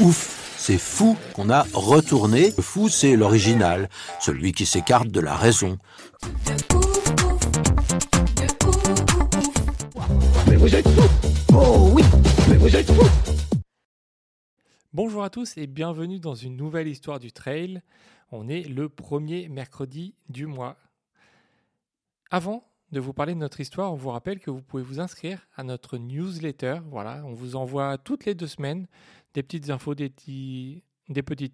Ouf, c'est fou qu'on a retourné. Le fou, c'est l'original, celui qui s'écarte de la raison. Bonjour à tous et bienvenue dans une nouvelle histoire du trail. On est le premier mercredi du mois. Avant de vous parler de notre histoire, on vous rappelle que vous pouvez vous inscrire à notre newsletter. Voilà, on vous envoie toutes les deux semaines des petites infos, des petits,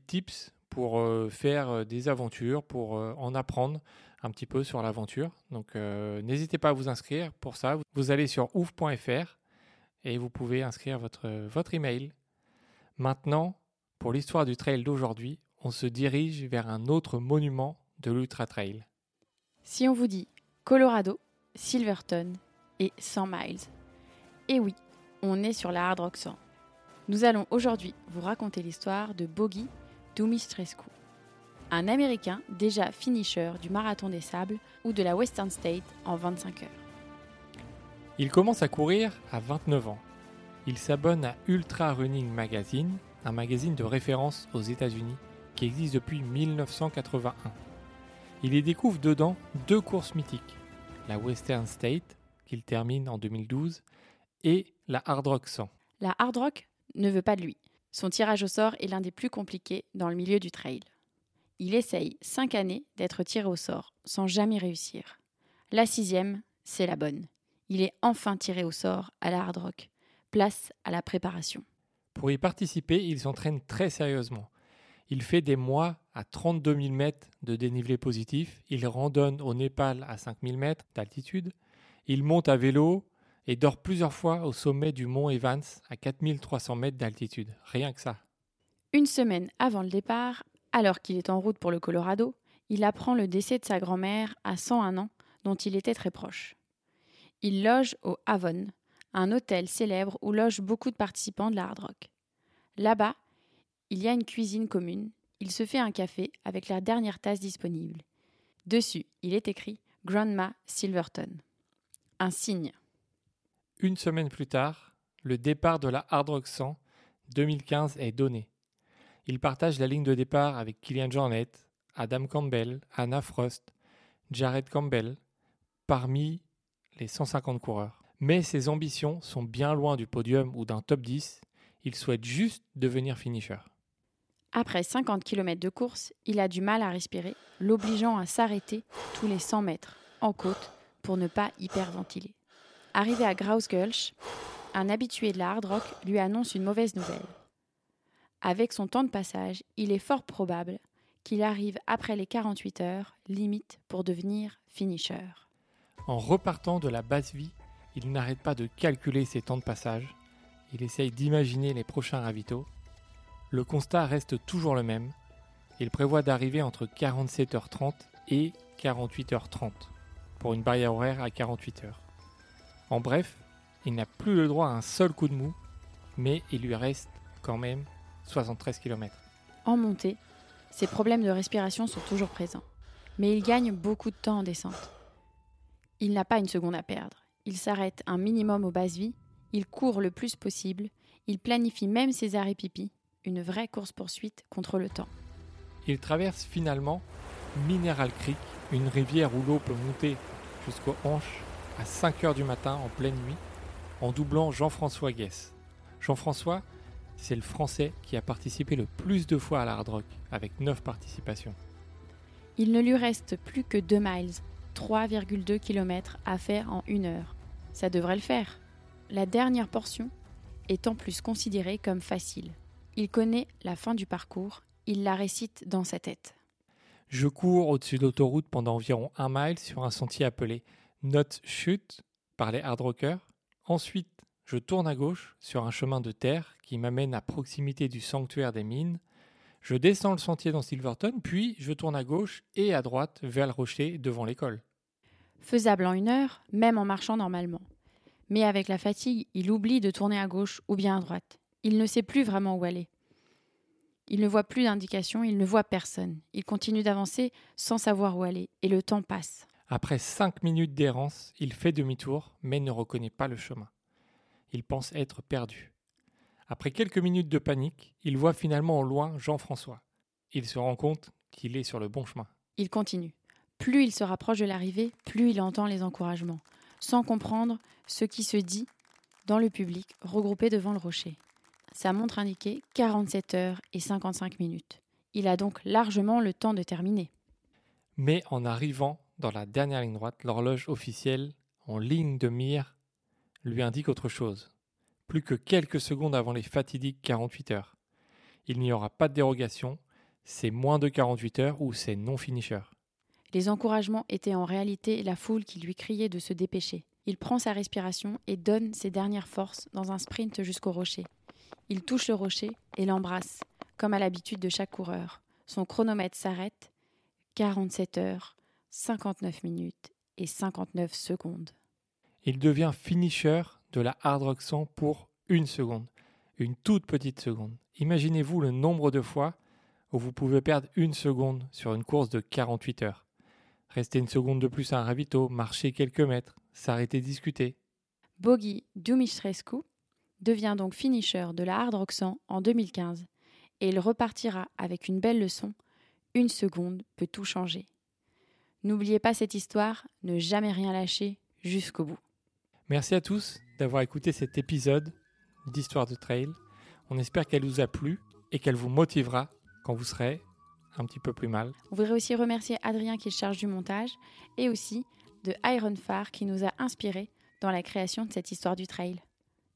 tips pour euh, faire euh, des aventures, pour euh, en apprendre un petit peu sur l'aventure. Donc n'hésitez pas à vous inscrire. Pour ça, vous allez sur ouf.fr et vous pouvez inscrire votre, votre email. Maintenant, pour l'histoire du trail d'aujourd'hui, on se dirige vers un autre monument de l'ultra trail. Si on vous dit Colorado, Silverton et 100 miles. Et oui, on est sur la Hard Rock 100. Nous allons aujourd'hui vous raconter l'histoire de Bogi Dumitrescu, un Américain déjà finisher du Marathon des Sables ou de la Western State en 25 heures. Il commence à courir à 29 ans. Il s'abonne à Ultra Running Magazine, un magazine de référence aux États-Unis qui existe depuis 1981. Il y découvre dedans deux courses mythiques, la Western State, qu'il termine en 2012, et la Hard Rock 100. La Hard Rock ne veut pas de lui. Son tirage au sort est l'un des plus compliqués dans le milieu du trail. Il essaye cinq années d'être tiré au sort sans jamais réussir. La sixième, c'est la bonne. Il est enfin tiré au sort à la Hard Rock. Place à la préparation. Pour y participer, il s'entraîne très sérieusement. Il fait des mois à 32 000 mètres de dénivelé positif. Il randonne au Népal à 5 000 mètres d'altitude. Il monte à vélo et dort plusieurs fois au sommet du mont Evans à 4300 mètres d'altitude. Rien que ça. Une semaine avant le départ, alors qu'il est en route pour le Colorado, il apprend le décès de sa grand-mère à 101 ans, dont il était très proche. Il loge au Avon, un hôtel célèbre où logent beaucoup de participants de la hard rock. Là-bas, il y a une cuisine commune. Il se fait un café avec la dernière tasse disponible. Dessus, il est écrit Grandma Silverton. Un signe. Une semaine plus tard, le départ de la Hard Rock 100 2015 est donné. Il partage la ligne de départ avec Kylian Jornet, Adam Campbell, Anna Frost, Jared Campbell, parmi les 150 coureurs. Mais ses ambitions sont bien loin du podium ou d'un top 10. Il souhaite juste devenir finisher. Après 50 km de course, il a du mal à respirer, l'obligeant à s'arrêter tous les 100 mètres, en côte, pour ne pas hyperventiler. Arrivé à Grausgulch, un habitué de la hard rock lui annonce une mauvaise nouvelle. Avec son temps de passage, il est fort probable qu'il arrive après les 48 heures, limite pour devenir finisher. En repartant de la basse vie, il n'arrête pas de calculer ses temps de passage. Il essaye d'imaginer les prochains ravitaux. Le constat reste toujours le même. Il prévoit d'arriver entre 47h30 et 48h30 pour une barrière horaire à 48 heures. En bref, il n'a plus le droit à un seul coup de mou, mais il lui reste quand même 73 km. En montée, ses problèmes de respiration sont toujours présents, mais il gagne beaucoup de temps en descente. Il n'a pas une seconde à perdre. Il s'arrête un minimum aux bases vies, il court le plus possible, il planifie même ses arrêts pipi, une vraie course-poursuite contre le temps. Il traverse finalement Mineral Creek, une rivière où l'eau peut monter jusqu'aux hanches à 5 heures du matin en pleine nuit, en doublant Jean-François Guess. Jean-François, c'est le Français qui a participé le plus de fois à la Hard Rock, avec 9 participations. Il ne lui reste plus que 2 miles, 3,2 km à faire en une heure. Ça devrait le faire. La dernière portion est en plus considérée comme facile. Il connaît la fin du parcours, il la récite dans sa tête. Je cours au-dessus de l'autoroute pendant environ un mile sur un sentier appelé Not Shoot par les hard rockers. Ensuite, je tourne à gauche sur un chemin de terre qui m'amène à proximité du sanctuaire des mines. Je descends le sentier dans Silverton, puis je tourne à gauche et à droite vers le rocher devant l'école. Faisable en une heure, même en marchant normalement. Mais avec la fatigue, il oublie de tourner à gauche ou bien à droite. Il ne sait plus vraiment où aller. Il ne voit plus d'indication, il ne voit personne. Il continue d'avancer sans savoir où aller, et le temps passe. Après cinq minutes d'errance, il fait demi-tour, mais ne reconnaît pas le chemin. Il pense être perdu. Après quelques minutes de panique, il voit finalement au loin Jean-François. Il se rend compte qu'il est sur le bon chemin. Il continue. Plus il se rapproche de l'arrivée, plus il entend les encouragements, sans comprendre ce qui se dit dans le public regroupé devant le rocher. Sa montre indiquait 47 heures et 55 minutes. Il a donc largement le temps de terminer. Mais en arrivant dans la dernière ligne droite, l'horloge officielle, en ligne de mire, lui indique autre chose. Plus que quelques secondes avant les fatidiques 48 heures. Il n'y aura pas de dérogation, c'est moins de 48 heures ou c'est non-finisher. Les encouragements étaient en réalité la foule qui lui criait de se dépêcher. Il prend sa respiration et donne ses dernières forces dans un sprint jusqu'au rocher. Il touche le rocher et l'embrasse, comme à l'habitude de chaque coureur. Son chronomètre s'arrête. 47 heures, 59 minutes et 59 secondes. Il devient finisher de la Hard Rock 100 pour une seconde, une toute petite seconde. Imaginez-vous le nombre de fois où vous pouvez perdre une seconde sur une course de 48 heures. Rester une seconde de plus à un ravito, marcher quelques mètres, s'arrêter discuter. Bogi Dumiștrescu devient donc finisher de la Hard Rock 100 en 2015 et il repartira avec une belle leçon. Une seconde peut tout changer. N'oubliez pas cette histoire, ne jamais rien lâcher jusqu'au bout. Merci à tous d'avoir écouté cet épisode d'Histoire de Trail. On espère qu'elle vous a plu et qu'elle vous motivera quand vous serez un petit peu plus mal. On voudrait aussi remercier Adrien qui est charge du montage et aussi de Iron Far qui nous a inspirés dans la création de cette histoire du trail.